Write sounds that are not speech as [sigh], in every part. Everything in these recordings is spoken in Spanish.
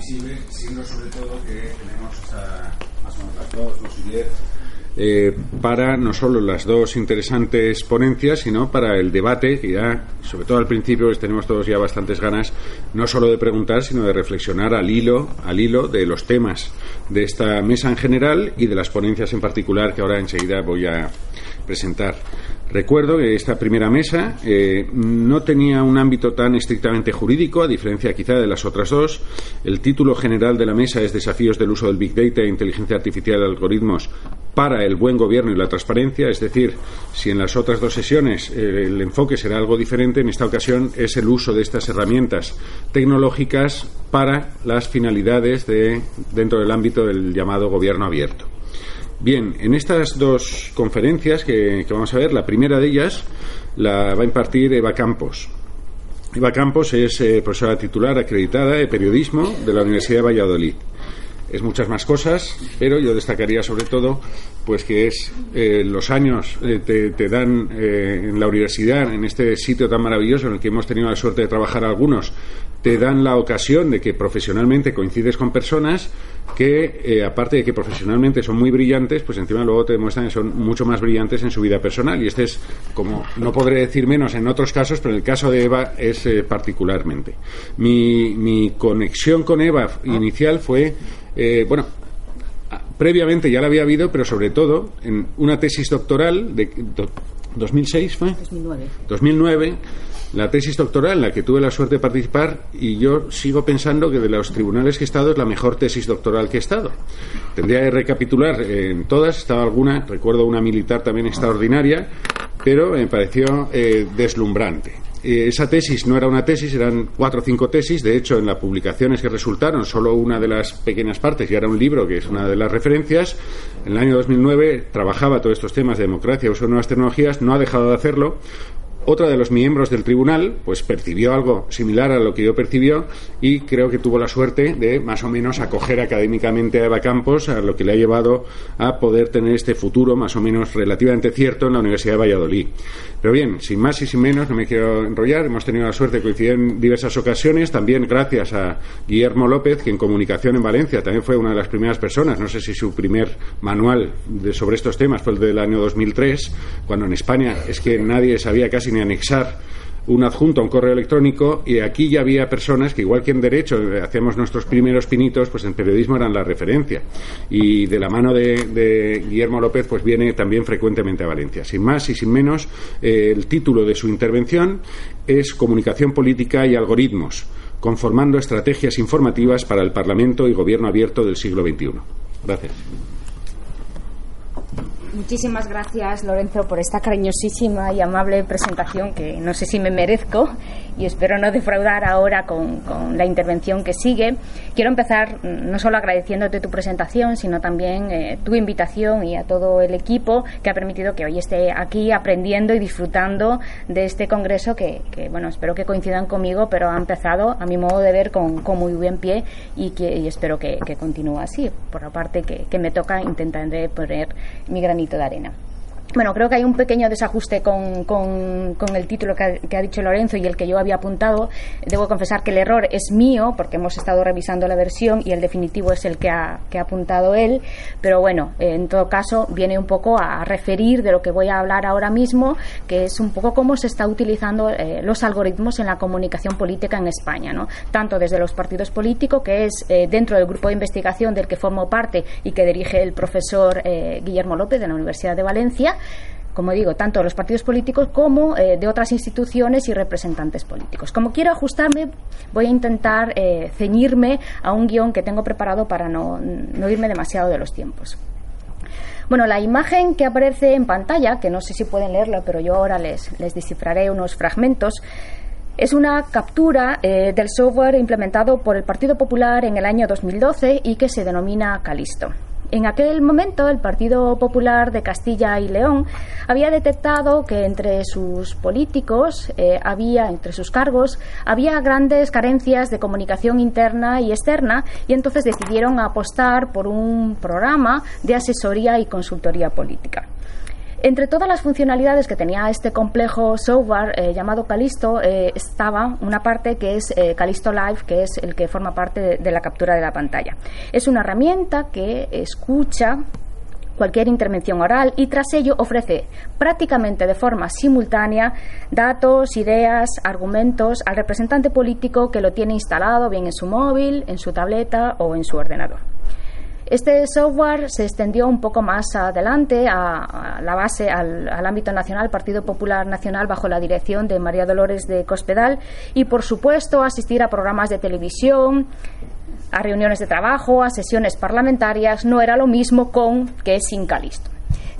visible, siendo sobre todo que tenemos hasta más o menos las dos, dos y diez eh, para no solo las dos interesantes ponencias, sino para el debate, que ya, sobre todo al principio, tenemos todos ya bastantes ganas, no solo de preguntar, sino de reflexionar al hilo, al hilo de los temas de esta mesa en general y de las ponencias en particular que ahora enseguida voy a presentar. Recuerdo que esta primera mesa eh, no tenía un ámbito tan estrictamente jurídico, a diferencia quizá de las otras dos. El título general de la mesa es Desafíos del uso del Big Data e inteligencia artificial y algoritmos para el buen gobierno y la transparencia. Es decir, si en las otras dos sesiones eh, el enfoque será algo diferente, en esta ocasión es el uso de estas herramientas tecnológicas para las finalidades de, dentro del ámbito del llamado gobierno abierto. Bien, en estas dos conferencias que, vamos a ver, la primera de ellas la va a impartir Eva Campos. Eva Campos es eh, profesora titular acreditada de periodismo de la Universidad de Valladolid. Es muchas más cosas, pero yo destacaría sobre todo pues que es eh, los años eh, te, dan en la universidad, en este sitio tan maravilloso en el que hemos tenido la suerte de trabajar algunos, te dan la ocasión de que profesionalmente coincides con personas que, eh, aparte de que profesionalmente son muy brillantes, pues encima luego te demuestran que son mucho más brillantes en su vida personal. Y este es, como no podré decir menos en otros casos, pero en el caso de Eva es eh, particularmente. Mi, mi, conexión con Eva inicial fue, eh, bueno, previamente ya la había habido, pero sobre todo en una tesis doctoral de 2006 fue 2009. 2009 la tesis doctoral en la que tuve la suerte de participar y yo sigo pensando que de los tribunales que he estado es la mejor tesis doctoral que he estado. Tendría que recapitular en todas, estaba alguna, recuerdo una militar también extraordinaria, pero me pareció eh, deslumbrante. Eh, esa tesis no era una tesis, eran cuatro o cinco tesis. De hecho, en las publicaciones que resultaron, solo una de las pequeñas partes, y era un libro que es una de las referencias. En el año 2009 trabajaba todos estos temas de democracia, uso de nuevas tecnologías, no ha dejado de hacerlo, otra de los miembros del tribunal pues percibió algo similar a lo que yo percibió y creo que tuvo la suerte de más o menos acoger académicamente a Eva Campos a lo que le ha llevado a poder tener este futuro más o menos relativamente cierto en la Universidad de Valladolid. Pero bien, sin más y sin menos, no me quiero enrollar, hemos tenido la suerte de coincidir en diversas ocasiones, también gracias a Guillermo López, que en comunicación en Valencia también fue una de las primeras personas, no sé si su primer manual sobre estos temas fue el del año 2003, cuando en España es que nadie sabía casi ni anexar un adjunto a un correo electrónico y aquí ya había personas que igual que en derecho eh, hacíamos nuestros primeros pinitos, pues en periodismo eran la referencia. Y de la mano de, Guillermo López pues viene también frecuentemente a Valencia. Sin más y sin menos, eh, el título de su intervención es Comunicación política y algoritmos, conformando estrategias informativas para el Parlamento y Gobierno abierto del siglo XXI. Gracias. Muchísimas gracias, Lorenzo, por esta cariñosísima y amable presentación que no sé si me merezco y espero no defraudar ahora con, la intervención que sigue. Quiero empezar mm, no solo agradeciéndote tu presentación, sino también eh, tu invitación y a todo el equipo que ha permitido que hoy esté aquí aprendiendo y disfrutando de este congreso que, bueno, espero que coincidan conmigo, pero ha empezado, a mi modo de ver, con, muy buen pie y, que, espero que, continúe así. Por la parte que, que me toca, intentaré poner mi granito de arena. Bueno, creo que hay un pequeño desajuste con, con, el título que ha, dicho Lorenzo y el que yo había apuntado. Debo confesar que el error es mío, porque hemos estado revisando la versión y el definitivo es el que ha, que ha apuntado él. Pero bueno, en todo caso, viene un poco a referir de lo que voy a hablar ahora mismo, que es un poco cómo se está utilizando eh, los algoritmos en la comunicación política en España, ¿no? Tanto desde los partidos políticos, que es eh, dentro del grupo de investigación del que formo parte y que dirige el profesor eh, Guillermo López de la Universidad de Valencia, como digo, tanto de los partidos políticos como eh, de otras instituciones y representantes políticos. Como quiero ajustarme, voy a intentar eh, ceñirme a un guion que tengo preparado para no, irme demasiado de los tiempos. Bueno, la imagen que aparece en pantalla, que no sé si pueden leerla, pero yo ahora les, les descifraré unos fragmentos, es una captura eh, del software implementado por el Partido Popular en el año 2012 y que se denomina Calisto. En aquel momento, el Partido Popular de Castilla y León había detectado que entre sus políticos eh, había, entre sus cargos, había grandes carencias de comunicación interna y externa y entonces decidieron apostar por un programa de asesoría y consultoría política. Entre todas las funcionalidades que tenía este complejo software eh, llamado Calisto eh, estaba una parte que es eh, Calisto Live, que es el que forma parte de la captura de la pantalla. Es una herramienta que escucha cualquier intervención oral y tras ello ofrece prácticamente de forma simultánea datos, ideas, argumentos al representante político que lo tiene instalado bien en su móvil, en su tableta o en su ordenador. Este software se extendió un poco más adelante a, la base, al, al, ámbito nacional, Partido Popular Nacional, bajo la dirección de María Dolores de Cospedal, y por supuesto asistir a programas de televisión, a reuniones de trabajo, a sesiones parlamentarias, no era lo mismo con que sin Calisto.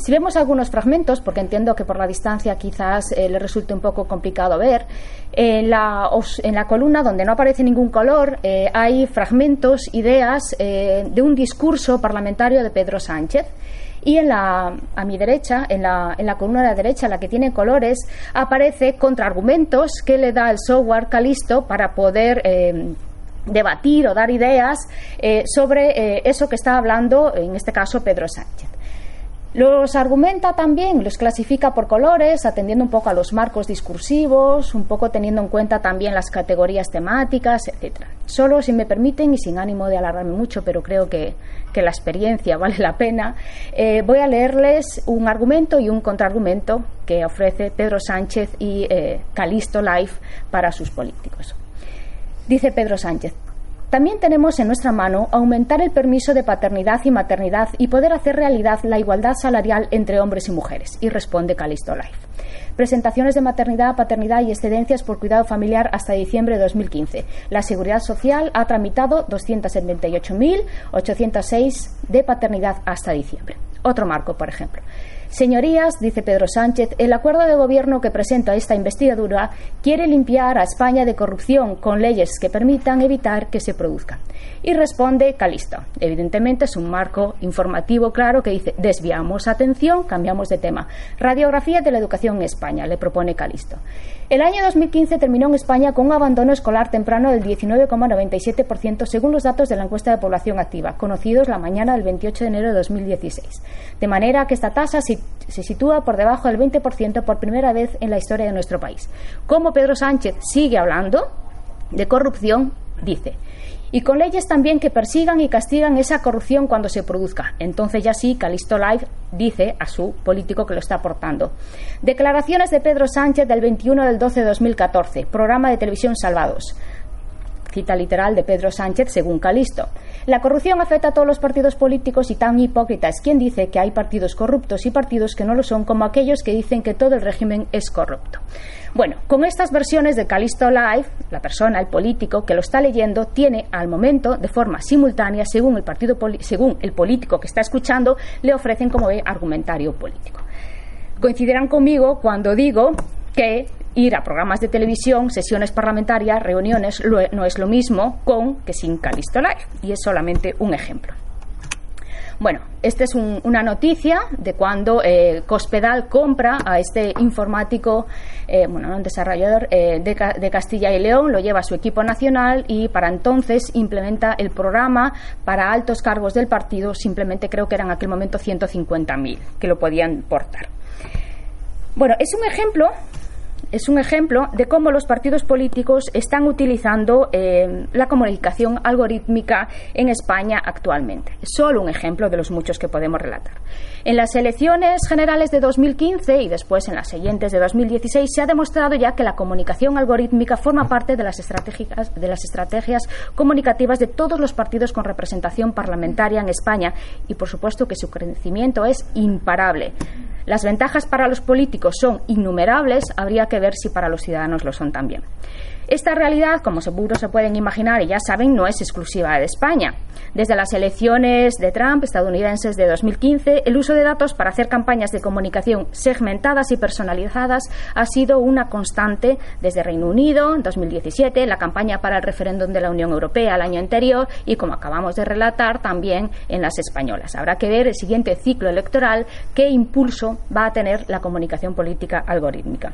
Si vemos algunos fragmentos, porque entiendo que por la distancia quizás eh, le resulte un poco complicado ver, en la, columna donde no aparece ningún color eh, hay fragmentos, ideas eh, de un discurso parlamentario de Pedro Sánchez. Y en la, a mi derecha, en la, en la columna de la derecha, la que tiene colores, aparece contraargumentos que le da el software Calisto para poder debatir o dar ideas sobre eso que está hablando, en este caso, Pedro Sánchez. Los argumenta también, los clasifica por colores, atendiendo un poco a los marcos discursivos, un poco teniendo en cuenta también las categorías temáticas, etc. Solo, si me permiten, y sin ánimo de alargarme mucho, pero creo que, que la experiencia [laughs] vale la pena, eh, voy a leerles un argumento y un contraargumento que ofrece Pedro Sánchez y Calisto Life para sus políticos. Dice Pedro Sánchez, también tenemos en nuestra mano aumentar el permiso de paternidad y maternidad y poder hacer realidad la igualdad salarial entre hombres y mujeres. Y responde Calisto Life. Presentaciones de maternidad, paternidad y excedencias por cuidado familiar hasta diciembre de 2015. La Seguridad Social ha tramitado 278.806 de paternidad hasta diciembre. Otro marco, por ejemplo. Señorías, dice Pedro Sánchez, el acuerdo de gobierno que presenta esta investidura quiere limpiar a España de corrupción con leyes que permitan evitar que se produzca. Y responde Calisto. Evidentemente es un marco informativo claro que dice desviamos atención, cambiamos de tema. Radiografía de la educación en España, le propone Calisto. El año 2015 terminó en España con un abandono escolar temprano del 19,97% según los datos de la encuesta de población activa, conocidos la mañana del 28 de enero de 2016. De manera que esta tasa se se sitúa por debajo del 20% por primera vez en la historia de nuestro país. Como Pedro Sánchez sigue hablando de corrupción, dice, y con leyes también que persigan y castigan esa corrupción cuando se produzca. Entonces ya sí, Calisto Live dice a su político que lo está aportando. Declaraciones de Pedro Sánchez del 21 del 12 de 2014, programa de televisión Salvados cita literal de Pedro Sánchez según Calisto. La corrupción afecta a todos los partidos políticos y tan hipócrita es quien dice que hay partidos corruptos y partidos que no lo son como aquellos que dicen que todo el régimen es corrupto. Bueno, con estas versiones de Calisto Live, la persona, el político que lo está leyendo, tiene al momento, de forma simultánea, según el, partido según el político que está escuchando, le ofrecen como ve argumentario político. Coincidirán conmigo cuando digo que ir a programas de televisión, sesiones parlamentarias, reuniones, no es lo mismo con que sin Calisto. Y es solamente un ejemplo. Bueno, esta es una noticia de cuando eh, Cospedal compra a este informático, eh, bueno, un desarrollador eh, de, de, Castilla y León, lo lleva a su equipo nacional y para entonces implementa el programa para altos cargos del partido, simplemente creo que eran en aquel momento 150.000 que lo podían portar. Bueno, es un ejemplo es un ejemplo de cómo los partidos políticos están utilizando eh, la comunicación algorítmica en España actualmente. Es solo un ejemplo de los muchos que podemos relatar. En las elecciones generales de 2015 y después en las siguientes de 2016 se ha demostrado ya que la comunicación algorítmica forma parte de las de las estrategias comunicativas de todos los partidos con representación parlamentaria en España y, por supuesto, que su crecimiento es imparable. Las ventajas para los políticos son innumerables, habría que ver si para los ciudadanos lo son también. Esta realidad, como seguro se pueden imaginar y ya saben, no es exclusiva de España. Desde las elecciones de Trump estadounidenses de 2015, el uso de datos para hacer campañas de comunicación segmentadas y personalizadas ha sido una constante desde Reino Unido en 2017, la campaña para el referéndum de la Unión Europea el año anterior y, como acabamos de relatar, también en las españolas. Habrá que ver el siguiente ciclo electoral qué impulso va a tener la comunicación política algorítmica.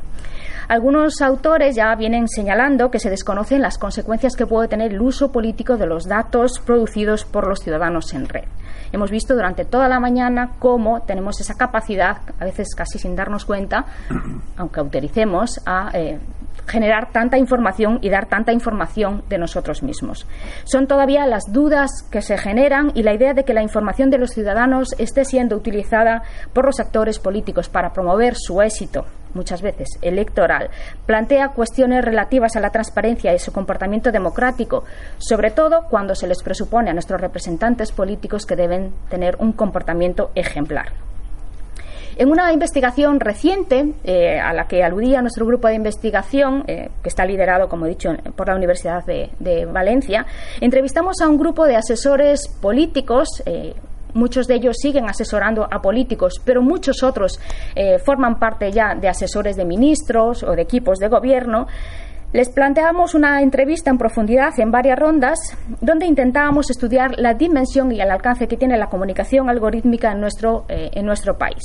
Algunos autores ya vienen señalando que se desconocen las consecuencias que puede tener el uso político de los datos producidos por los ciudadanos en red. Hemos visto durante toda la mañana cómo tenemos esa capacidad, a veces casi sin darnos cuenta, [clears throat] aunque autoricemos, a eh, generar tanta información y dar tanta información de nosotros mismos. Son todavía las dudas que se generan y la idea de que la información de los ciudadanos esté siendo utilizada por los actores políticos para promover su éxito muchas veces electoral, plantea cuestiones relativas a la transparencia y su comportamiento democrático, sobre todo cuando se les presupone a nuestros representantes políticos que deben tener un comportamiento ejemplar. En una investigación reciente, eh, a la que aludía nuestro grupo de investigación, eh, que está liderado, como he dicho, por la Universidad de, Valencia, entrevistamos a un grupo de asesores políticos. Eh, muchos de ellos siguen asesorando a políticos, pero muchos otros forman parte ya de asesores de ministros o de equipos de gobierno les planteamos una entrevista en profundidad en varias rondas donde intentábamos estudiar la dimensión y el alcance que tiene la comunicación algorítmica en nuestro, eh, en nuestro país.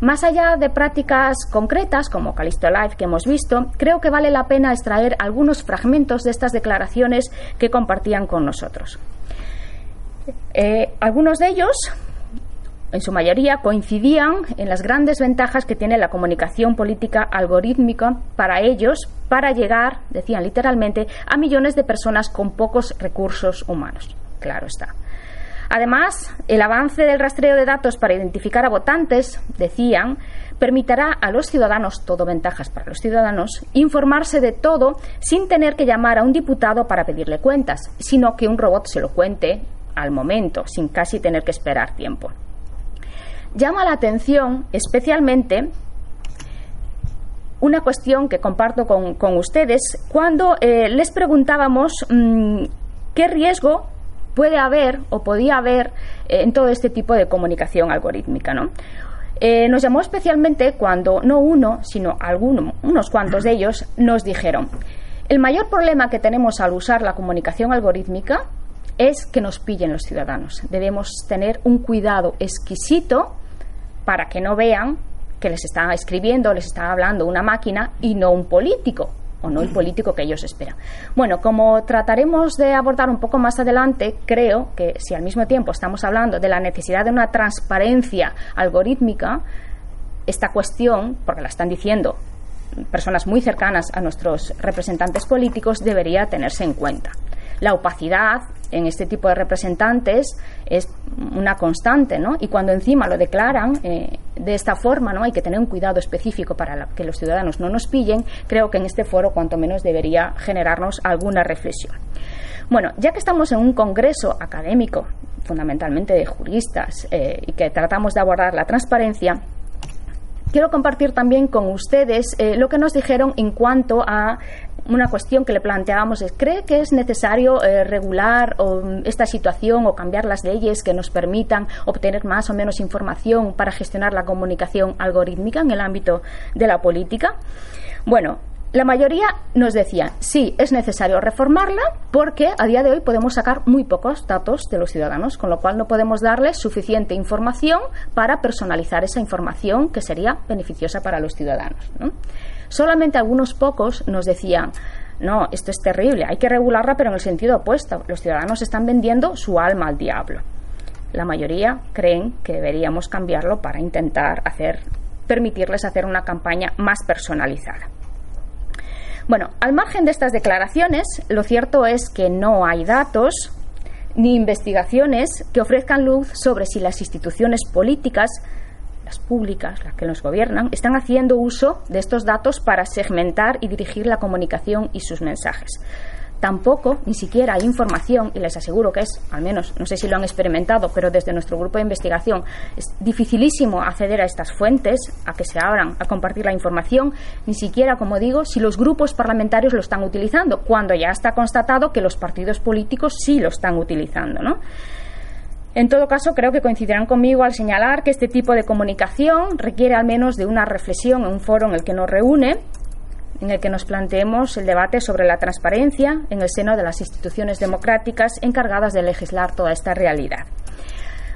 Más allá de prácticas concretas como Calisto Live que hemos visto, creo que vale la pena extraer algunos fragmentos de estas declaraciones que compartían con nosotros. Eh, algunos de ellos en su mayoría coincidían en las grandes ventajas que tiene la comunicación política algorítmica para ellos para llegar, decían literalmente, a millones de personas con pocos recursos humanos. Claro está. Además, el avance del rastreo de datos para identificar a votantes, decían, permitirá a los ciudadanos, todo ventajas para los ciudadanos, informarse de todo sin tener que llamar a un diputado para pedirle cuentas, sino que un robot se lo cuente al momento, sin casi tener que esperar tiempo. Llama la atención especialmente una cuestión que comparto con, ustedes cuando eh, les preguntábamos mm, qué riesgo puede haber o podía haber eh, en todo este tipo de comunicación algorítmica. ¿no? Eh, nos llamó especialmente cuando no uno, sino alguno, unos cuantos de ellos nos dijeron, el mayor problema que tenemos al usar la comunicación algorítmica es que nos pillen los ciudadanos. Debemos tener un cuidado exquisito para que no vean que les está escribiendo, les está hablando una máquina y no un político o no el político que ellos esperan. Bueno, como trataremos de abordar un poco más adelante, creo que si al mismo tiempo estamos hablando de la necesidad de una transparencia algorítmica, esta cuestión, porque la están diciendo personas muy cercanas a nuestros representantes políticos, debería tenerse en cuenta la opacidad en este tipo de representantes es una constante, ¿no? Y cuando encima lo declaran eh, de esta forma, ¿no? Hay que tener un cuidado específico para que los ciudadanos no nos pillen. Creo que en este foro, cuanto menos, debería generarnos alguna reflexión. Bueno, ya que estamos en un congreso académico, fundamentalmente de juristas, eh, y que tratamos de abordar la transparencia, quiero compartir también con ustedes eh, lo que nos dijeron en cuanto a una cuestión que le planteábamos es, ¿cree que es necesario eh, regular esta situación o cambiar las leyes que nos permitan obtener más o menos información para gestionar la comunicación algorítmica en el ámbito de la política? Bueno, la mayoría nos decía, sí, es necesario reformarla porque a día de hoy podemos sacar muy pocos datos de los ciudadanos, con lo cual no podemos darles suficiente información para personalizar esa información que sería beneficiosa para los ciudadanos. Solamente algunos pocos nos decían, no, esto es terrible, hay que regularla, pero en el sentido opuesto. Los ciudadanos están vendiendo su alma al diablo. La mayoría creen que deberíamos cambiarlo para intentar hacer, permitirles hacer una campaña más personalizada. Bueno, al margen de estas declaraciones, lo cierto es que no hay datos ni investigaciones que ofrezcan luz sobre si las instituciones políticas públicas, las que nos gobiernan, están haciendo uso de estos datos para segmentar y dirigir la comunicación y sus mensajes. Tampoco, ni siquiera hay información, y les aseguro que es, al menos, no sé si lo han experimentado, pero desde nuestro grupo de investigación es dificilísimo acceder a estas fuentes, a que se abran, a compartir la información, ni siquiera, como digo, si los grupos parlamentarios lo están utilizando, cuando ya está constatado que los partidos políticos sí lo están utilizando, ¿no? En todo caso, creo que coincidirán conmigo al señalar que este tipo de comunicación requiere al menos de una reflexión en un foro en el que nos reúne, en el que nos planteemos el debate sobre la transparencia en el seno de las instituciones democráticas encargadas de legislar toda esta realidad.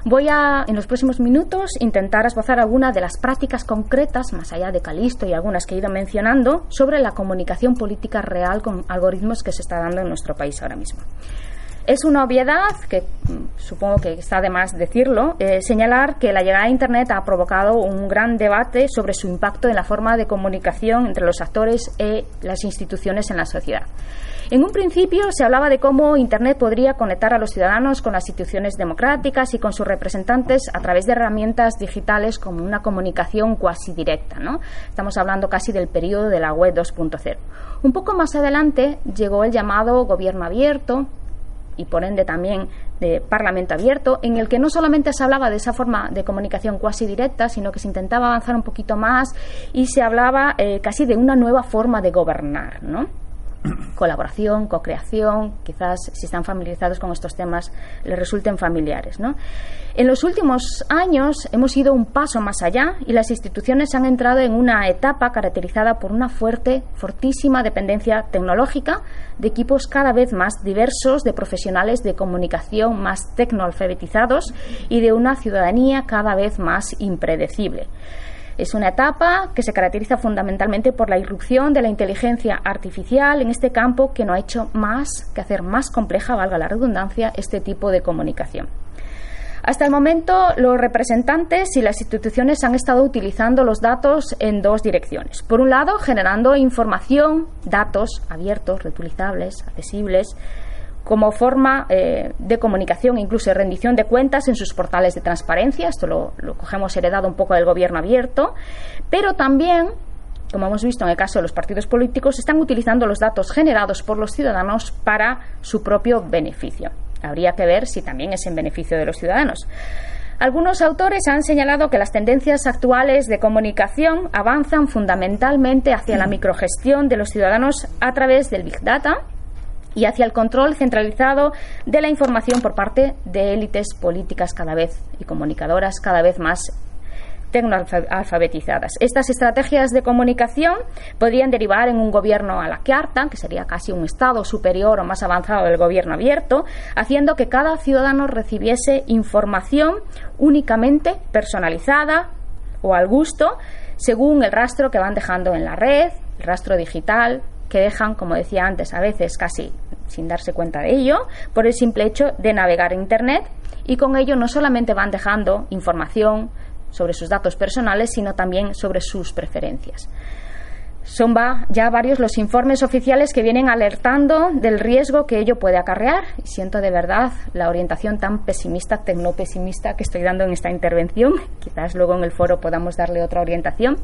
Voy a, en los próximos minutos, intentar esbozar algunas de las prácticas concretas, más allá de Calisto y algunas que he ido mencionando, sobre la comunicación política real con algoritmos que se está dando en nuestro país ahora mismo. Es una obviedad, que mm, supongo que está de más decirlo, eh, señalar que la llegada a Internet ha provocado un gran debate sobre su impacto en la forma de comunicación entre los actores y las instituciones en la sociedad. En un principio se hablaba de cómo Internet podría conectar a los ciudadanos con las instituciones democráticas y con sus representantes a través de herramientas digitales como una comunicación cuasi directa. ¿no? Estamos hablando casi del periodo de la web 2.0. Un poco más adelante llegó el llamado gobierno abierto, y por ende también de Parlamento abierto, en el que no solamente se hablaba de esa forma de comunicación cuasi directa, sino que se intentaba avanzar un poquito más y se hablaba eh, casi de una nueva forma de gobernar, ¿no? Colaboración, co-creación, quizás si están familiarizados con estos temas les resulten familiares. ¿no? En los últimos años hemos ido un paso más allá y las instituciones han entrado en una etapa caracterizada por una fuerte, fortísima dependencia tecnológica de equipos cada vez más diversos, de profesionales de comunicación más tecnoalfabetizados y de una ciudadanía cada vez más impredecible. Es una etapa que se caracteriza fundamentalmente por la irrupción de la inteligencia artificial en este campo que no ha hecho más que hacer más compleja, valga la redundancia, este tipo de comunicación. Hasta el momento, los representantes y las instituciones han estado utilizando los datos en dos direcciones. Por un lado, generando información, datos abiertos, reutilizables, accesibles, como forma eh, de comunicación, incluso rendición de cuentas en sus portales de transparencia. Esto lo, lo cogemos heredado un poco del gobierno abierto, pero también como hemos visto en el caso de los partidos políticos, están utilizando los datos generados por los ciudadanos para su propio beneficio. Habría que ver si también es en beneficio de los ciudadanos. Algunos autores han señalado que las tendencias actuales de comunicación avanzan fundamentalmente hacia la microgestión de los ciudadanos a través del Big Data, y hacia el control centralizado de la información por parte de élites políticas cada vez y comunicadoras cada vez más tecnoalfabetizadas. Estas estrategias de comunicación podrían derivar en un gobierno a la carta, que sería casi un estado superior o más avanzado del gobierno abierto, haciendo que cada ciudadano recibiese información únicamente personalizada o al gusto, según el rastro que van dejando en la red, el rastro digital, que dejan, como decía antes, a veces casi sin darse cuenta de ello, por el simple hecho de navegar en Internet y con ello no solamente van dejando información sobre sus datos personales, sino también sobre sus preferencias. Son ya varios los informes oficiales que vienen alertando del riesgo que ello puede acarrear. Y siento de verdad la orientación tan pesimista, tecnopesimista que estoy dando en esta intervención. Quizás luego en el foro podamos darle otra orientación.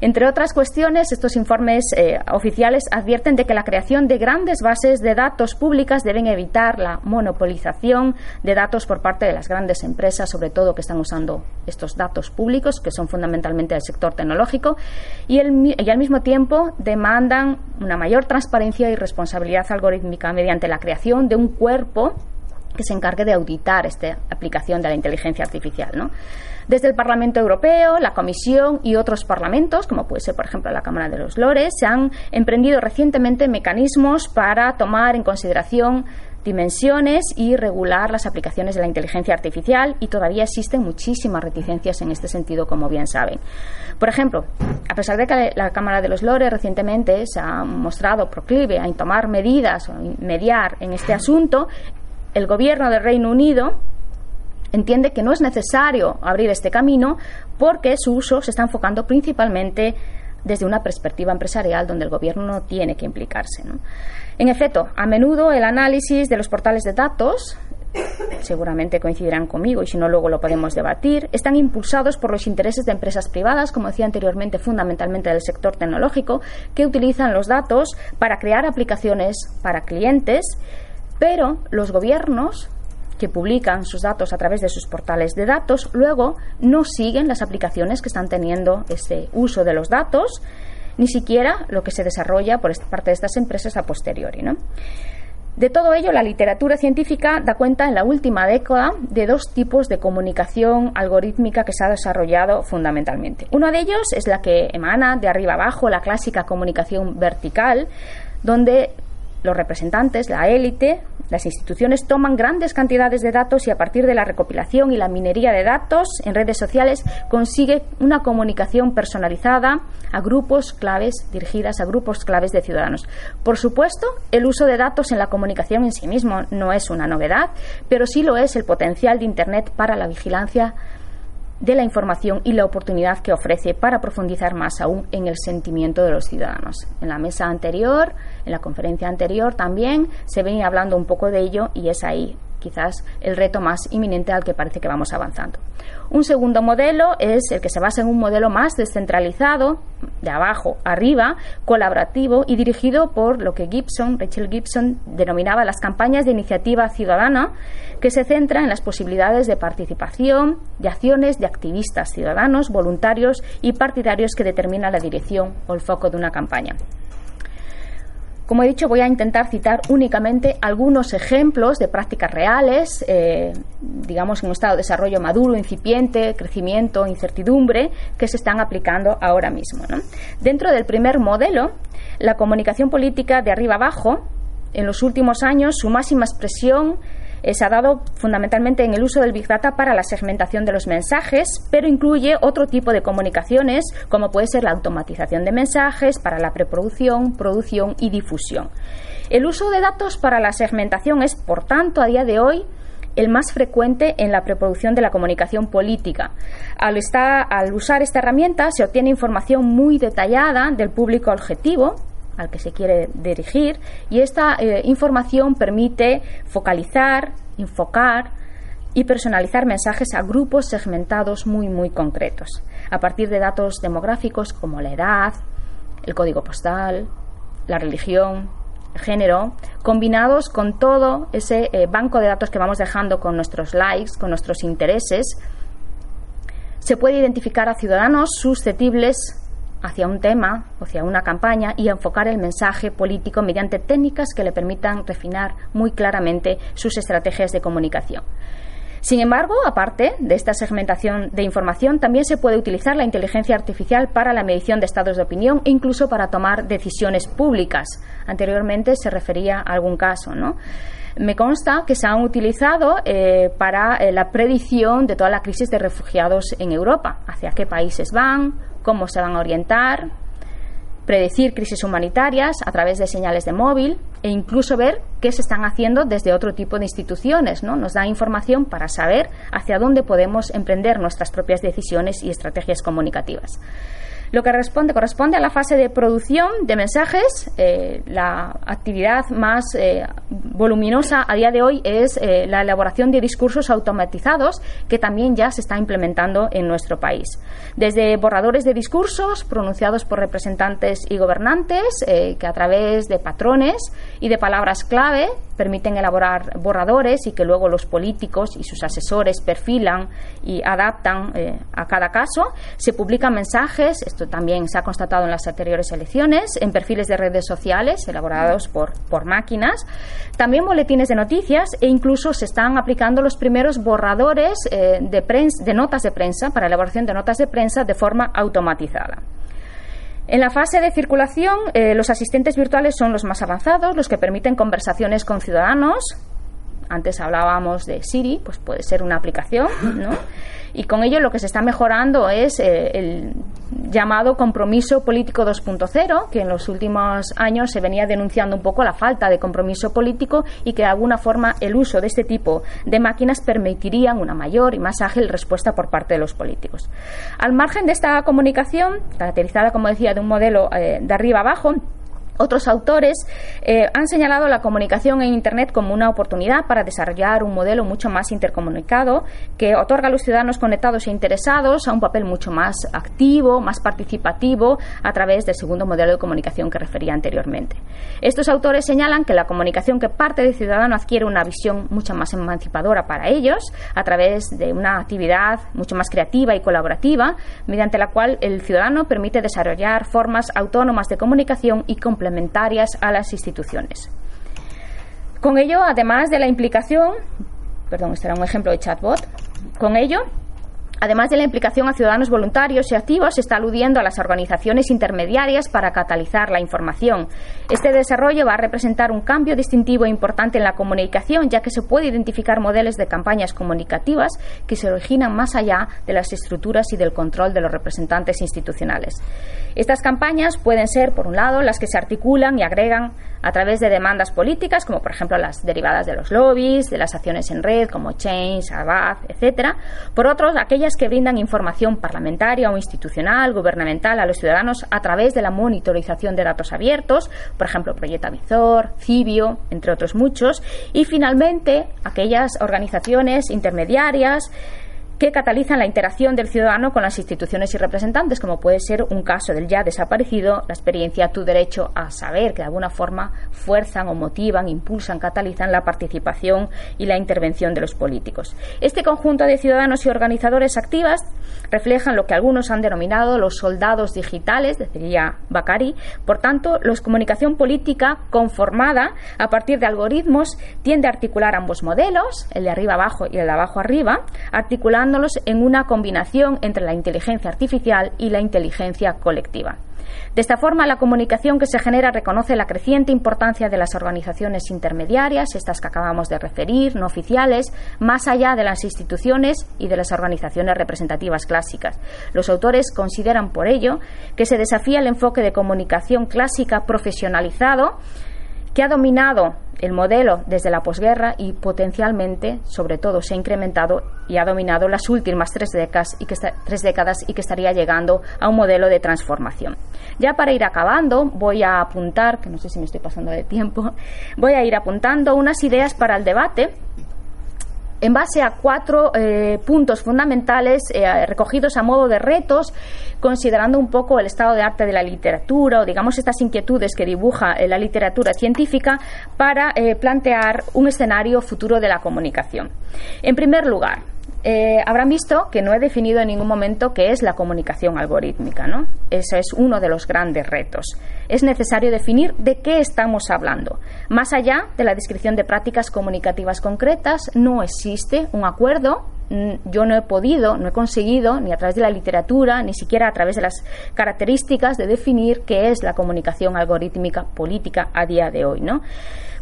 Entre otras cuestiones, estos informes eh, oficiales advierten de que la creación de grandes bases de datos públicas deben evitar la monopolización de datos por parte de las grandes empresas, sobre todo que están usando estos datos públicos, que son fundamentalmente del sector tecnológico, y, el, y al mismo tiempo demandan una mayor transparencia y responsabilidad algorítmica mediante la creación de un cuerpo que se encargue de auditar esta aplicación de la inteligencia artificial. Desde el Parlamento Europeo, la Comisión y otros parlamentos, como puede ser, por ejemplo, la Cámara de los Lores, se han emprendido recientemente mecanismos para tomar en consideración dimensiones y regular las aplicaciones de la inteligencia artificial y todavía existen muchísimas reticencias en este sentido, como bien saben. Por ejemplo, a pesar de que la Cámara de los Lores recientemente se ha mostrado proclive a tomar medidas o mediar en este asunto, el gobierno del Reino Unido entiende que no es necesario abrir este camino porque su uso se está enfocando principalmente desde una perspectiva empresarial donde el gobierno no tiene que implicarse. En efecto, a menudo el análisis de los portales de datos seguramente coincidirán conmigo y si no luego lo podemos debatir, están impulsados por los intereses de empresas privadas, como decía anteriormente, fundamentalmente del sector tecnológico, que utilizan los datos para crear aplicaciones para clientes, pero los gobiernos que publican sus datos a través de sus portales de datos, luego no siguen las aplicaciones que están teniendo ese uso de los datos, ni siquiera lo que se desarrolla por parte de estas empresas a posteriori. ¿no? De todo ello, la literatura científica da cuenta en la última década de dos tipos de comunicación algorítmica que se ha desarrollado fundamentalmente. Uno de ellos es la que emana de arriba abajo, la clásica comunicación vertical, donde los representantes, la élite, las instituciones toman grandes cantidades de datos y a partir de la recopilación y la minería de datos en redes sociales consigue una comunicación personalizada a grupos claves, dirigidas a grupos claves de ciudadanos. Por supuesto, el uso de datos en la comunicación en sí mismo no es una novedad, pero sí lo es el potencial de Internet para la vigilancia de la información y la oportunidad que ofrece para profundizar más aún en el sentimiento de los ciudadanos. En la mesa anterior, en la conferencia anterior también se venía hablando un poco de ello y es ahí quizás el reto más inminente al que parece que vamos avanzando. Un segundo modelo es el que se basa en un modelo más descentralizado, de abajo arriba, colaborativo y dirigido por lo que Gibson, Rachel Gibson, denominaba las campañas de iniciativa ciudadana, que se centra en las posibilidades de participación, de acciones de activistas ciudadanos, voluntarios y partidarios que determinan la dirección o el foco de una campaña. Como he dicho, voy a intentar citar únicamente algunos ejemplos de prácticas reales, eh, digamos en un estado de desarrollo maduro, incipiente, crecimiento, incertidumbre, que se están aplicando ahora mismo. Dentro del primer modelo, la comunicación política de arriba abajo, en los últimos años, su máxima expresión se ha dado fundamentalmente en el uso del Big Data para la segmentación de los mensajes, pero incluye otro tipo de comunicaciones, como puede ser la automatización de mensajes para la preproducción, producción y difusión. El uso de datos para la segmentación es, por tanto, a día de hoy, el más frecuente en la preproducción de la comunicación política. Al, al, usar esta herramienta se obtiene información muy detallada del público objetivo, al que se quiere dirigir y esta eh, información permite focalizar, enfocar y personalizar mensajes a grupos segmentados muy muy concretos a partir de datos demográficos como la edad, el código postal, la religión, el género, combinados con todo ese eh, banco de datos que vamos dejando con nuestros likes, con nuestros intereses, se puede identificar a ciudadanos susceptibles hacia un tema, hacia una campaña y enfocar el mensaje político mediante técnicas que le permitan refinar muy claramente sus estrategias de comunicación. Sin embargo, aparte de esta segmentación de información, también se puede utilizar la inteligencia artificial para la medición de estados de opinión e incluso para tomar decisiones públicas. Anteriormente se refería a algún caso, ¿no? Me consta que se han utilizado eh, para eh, la predicción de toda la crisis de refugiados en Europa, hacia qué países van, cómo se van a orientar, predecir crisis humanitarias a través de señales de móvil e incluso ver qué se están haciendo desde otro tipo de instituciones. ¿no? Nos da información para saber hacia dónde podemos emprender nuestras propias decisiones y estrategias comunicativas. Lo que responde, corresponde a la fase de producción de mensajes. Eh, la actividad más eh, voluminosa a día de hoy es eh, la elaboración de discursos automatizados que también ya se está implementando en nuestro país. Desde borradores de discursos pronunciados por representantes y gobernantes que a través de patrones y de palabras clave permiten elaborar borradores y que luego los políticos y sus asesores perfilan y adaptan a cada caso. Se publican mensajes, también se ha constatado en las anteriores elecciones, en perfiles de redes sociales elaborados por, por máquinas, también boletines de noticias e incluso se están aplicando los primeros borradores eh, de, notas de prensa para elaboración de notas de prensa de forma automatizada. En la fase de circulación, eh, los asistentes virtuales son los más avanzados, los que permiten conversaciones con ciudadanos. Antes hablábamos de Siri, pues puede ser una aplicación, ¿no? y con ello lo que se está mejorando es eh, el llamado compromiso político 2.0, que en los últimos años se venía denunciando un poco la falta de compromiso político y que de alguna forma el uso de este tipo de máquinas permitirían una mayor y más ágil respuesta por parte de los políticos. Al margen de esta comunicación, caracterizada, como decía, de un modelo eh, de arriba abajo, otros autores eh, han señalado la comunicación en Internet como una oportunidad para desarrollar un modelo mucho más intercomunicado que otorga a los ciudadanos conectados e interesados a un papel mucho más activo, más participativo a través del segundo modelo de comunicación que refería anteriormente. Estos autores señalan que la comunicación que parte del ciudadano adquiere una visión mucho más emancipadora para ellos a través de una actividad mucho más creativa y colaborativa mediante la cual el ciudadano permite desarrollar formas autónomas de comunicación y complementarias complementarias a las instituciones. Con ello, además de la implicación, perdón, este era un ejemplo de chatbot, con ello Además de la implicación a ciudadanos voluntarios y activos, se está aludiendo a las organizaciones intermediarias para catalizar la información. Este desarrollo va a representar un cambio distintivo e importante en la comunicación, ya que se puede identificar modelos de campañas comunicativas que se originan más allá de las estructuras y del control de los representantes institucionales. Estas campañas pueden ser, por un lado, las que se articulan y agregan a través de demandas políticas, como por ejemplo las derivadas de los lobbies, de las acciones en red, como Change, Abad, etc. Por otro, aquellas que brindan información parlamentaria o institucional, gubernamental a los ciudadanos a través de la monitorización de datos abiertos, por ejemplo, Proyecto Avizor, Cibio, entre otros muchos. Y finalmente, aquellas organizaciones intermediarias que catalizan la interacción del ciudadano con las instituciones y representantes, como puede ser un caso del ya desaparecido, la experiencia Tu derecho a saber, que de alguna forma fuerzan o motivan, impulsan, catalizan la participación y la intervención de los políticos. Este conjunto de ciudadanos y organizadores activas reflejan lo que algunos han denominado los soldados digitales, decía Bacari. Por tanto, la comunicación política conformada a partir de algoritmos tiende a articular ambos modelos, el de arriba abajo y el de abajo arriba, articulando en una combinación entre la inteligencia artificial y la inteligencia colectiva. De esta forma, la comunicación que se genera reconoce la creciente importancia de las organizaciones intermediarias, estas que acabamos de referir, no oficiales, más allá de las instituciones y de las organizaciones representativas clásicas. Los autores consideran, por ello, que se desafía el enfoque de comunicación clásica profesionalizado que ha dominado el modelo desde la posguerra y potencialmente, sobre todo, se ha incrementado y ha dominado las últimas tres décadas y que, estaría llegando a un modelo de transformación. Ya para ir acabando, voy a apuntar, que no sé si me estoy pasando de tiempo, [laughs] voy a ir apuntando unas ideas para el debate en base a cuatro eh, puntos fundamentales eh, recogidos a modo de retos, considerando un poco el estado de arte de la literatura o, digamos, estas inquietudes que dibuja eh, la literatura científica para plantear un escenario futuro de la comunicación. En primer lugar, eh, habrán visto que no he definido en ningún momento qué es la comunicación algorítmica, ¿no? Ese es uno de los grandes retos. Es necesario definir de qué estamos hablando. Más allá de la descripción de prácticas comunicativas concretas, no existe un acuerdo. Mm, yo no he podido, no he conseguido, ni a través de la literatura, ni siquiera a través de las características, de definir qué es la comunicación algorítmica política a día de hoy, ¿no?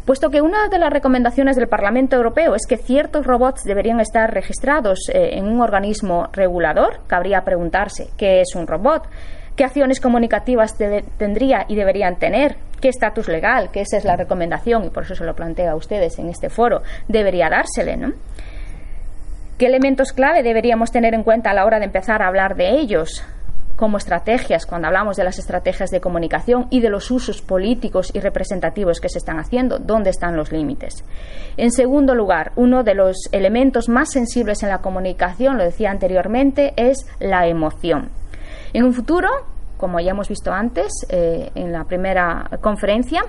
Puesto que una de las recomendaciones del Parlamento Europeo es que ciertos robots deberían estar registrados eh, en un organismo regulador, cabría preguntarse qué es un robot, qué acciones comunicativas tendría y deberían tener, qué estatus legal, que esa es la recomendación y por eso se lo planteo a ustedes en este foro, debería dársele, ¿no? ¿Qué elementos clave deberíamos tener en cuenta a la hora de empezar a hablar de ellos? Como estrategias, cuando hablamos de las estrategias de comunicación y de los usos políticos y representativos que se están haciendo, dónde están los límites. En segundo lugar, uno de los elementos más sensibles en la comunicación, lo decía anteriormente, es la emoción. En un futuro, como ya hemos visto antes eh, en la primera conferencia,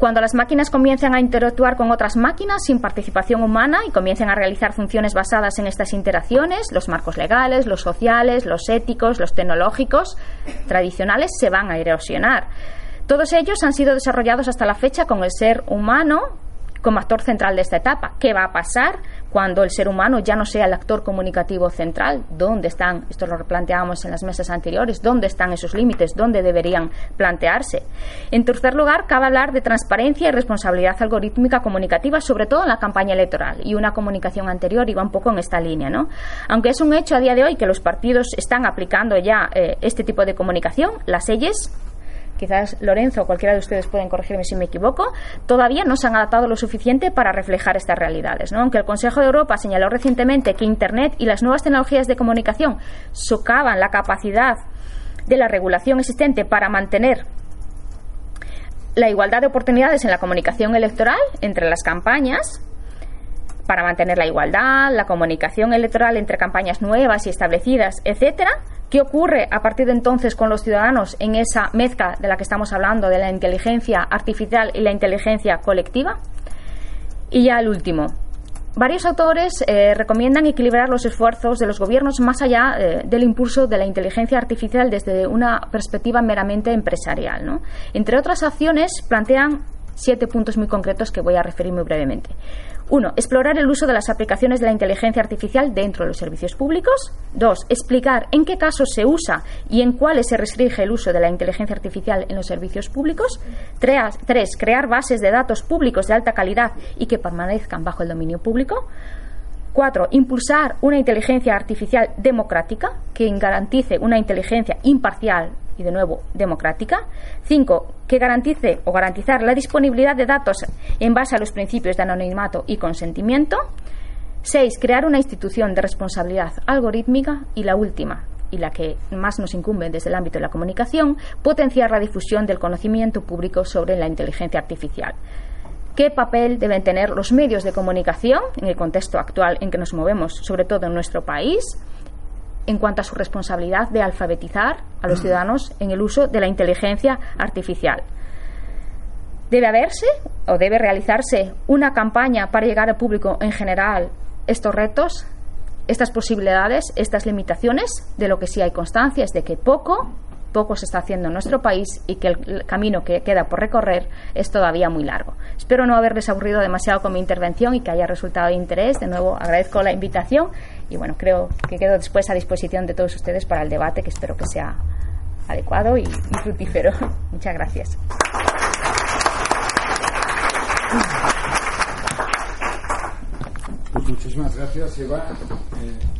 cuando las máquinas comiencen a interactuar con otras máquinas sin participación humana y comiencen a realizar funciones basadas en estas interacciones, los marcos legales, los sociales, los éticos, los tecnológicos tradicionales se van a erosionar. Todos ellos han sido desarrollados hasta la fecha con el ser humano como actor central de esta etapa. ¿Qué va a pasar cuando el ser humano ya no sea el actor comunicativo central, ¿dónde están? Esto lo planteábamos en las mesas anteriores, ¿dónde están esos límites? ¿Dónde deberían plantearse? En tercer lugar, cabe hablar de transparencia y responsabilidad algorítmica comunicativa, sobre todo en la campaña electoral. Y una comunicación anterior iba un poco en esta línea, ¿no? Aunque es un hecho a día de hoy que los partidos están aplicando ya eh, este tipo de comunicación, las leyes quizás Lorenzo o cualquiera de ustedes pueden corregirme si me equivoco, todavía no se han adaptado lo suficiente para reflejar estas realidades. ¿no? Aunque el Consejo de Europa señaló recientemente que Internet y las nuevas tecnologías de comunicación socavan la capacidad de la regulación existente para mantener la igualdad de oportunidades en la comunicación electoral entre las campañas, para mantener la igualdad, la comunicación electoral entre campañas nuevas y establecidas, etcétera, ¿Qué ocurre a partir de entonces con los ciudadanos en esa mezcla de la que estamos hablando, de la inteligencia artificial y la inteligencia colectiva? Y ya el último. Varios autores eh, recomiendan equilibrar los esfuerzos de los gobiernos más allá eh, del impulso de la inteligencia artificial desde una perspectiva meramente empresarial. Entre otras acciones, plantean siete puntos muy concretos que voy a referir muy brevemente. Uno, explorar el uso de las aplicaciones de la inteligencia artificial dentro de los servicios públicos. Dos, explicar en qué casos se usa y en cuáles se restringe el uso de la inteligencia artificial en los servicios públicos. Tres, crear bases de datos públicos de alta calidad y que permanezcan bajo el dominio público. Cuatro, impulsar una inteligencia artificial democrática que garantice una inteligencia imparcial y, de nuevo, democrática. Cinco, que garantice o garantizar la disponibilidad de datos en base a los principios de anonimato y consentimiento. Seis, crear una institución de responsabilidad algorítmica. Y la última, y la que más nos incumbe desde el ámbito de la comunicación, potenciar la difusión del conocimiento público sobre la inteligencia artificial qué papel deben tener los medios de comunicación en el contexto actual en que nos movemos, sobre todo en nuestro país, en cuanto a su responsabilidad de alfabetizar a los ciudadanos en el uso de la inteligencia artificial. Debe haberse o debe realizarse una campaña para llegar al público en general estos retos, estas posibilidades, estas limitaciones, de lo que sí hay constancia es de que poco poco se está haciendo en nuestro país y que el camino que queda por recorrer es todavía muy largo. Espero no haberles aburrido demasiado con mi intervención y que haya resultado de interés. De nuevo, agradezco la invitación y bueno, creo que quedo después a disposición de todos ustedes para el debate que espero que sea adecuado y, fructífero. [laughs] Muchas gracias. Pues muchísimas gracias, Eva. Eh,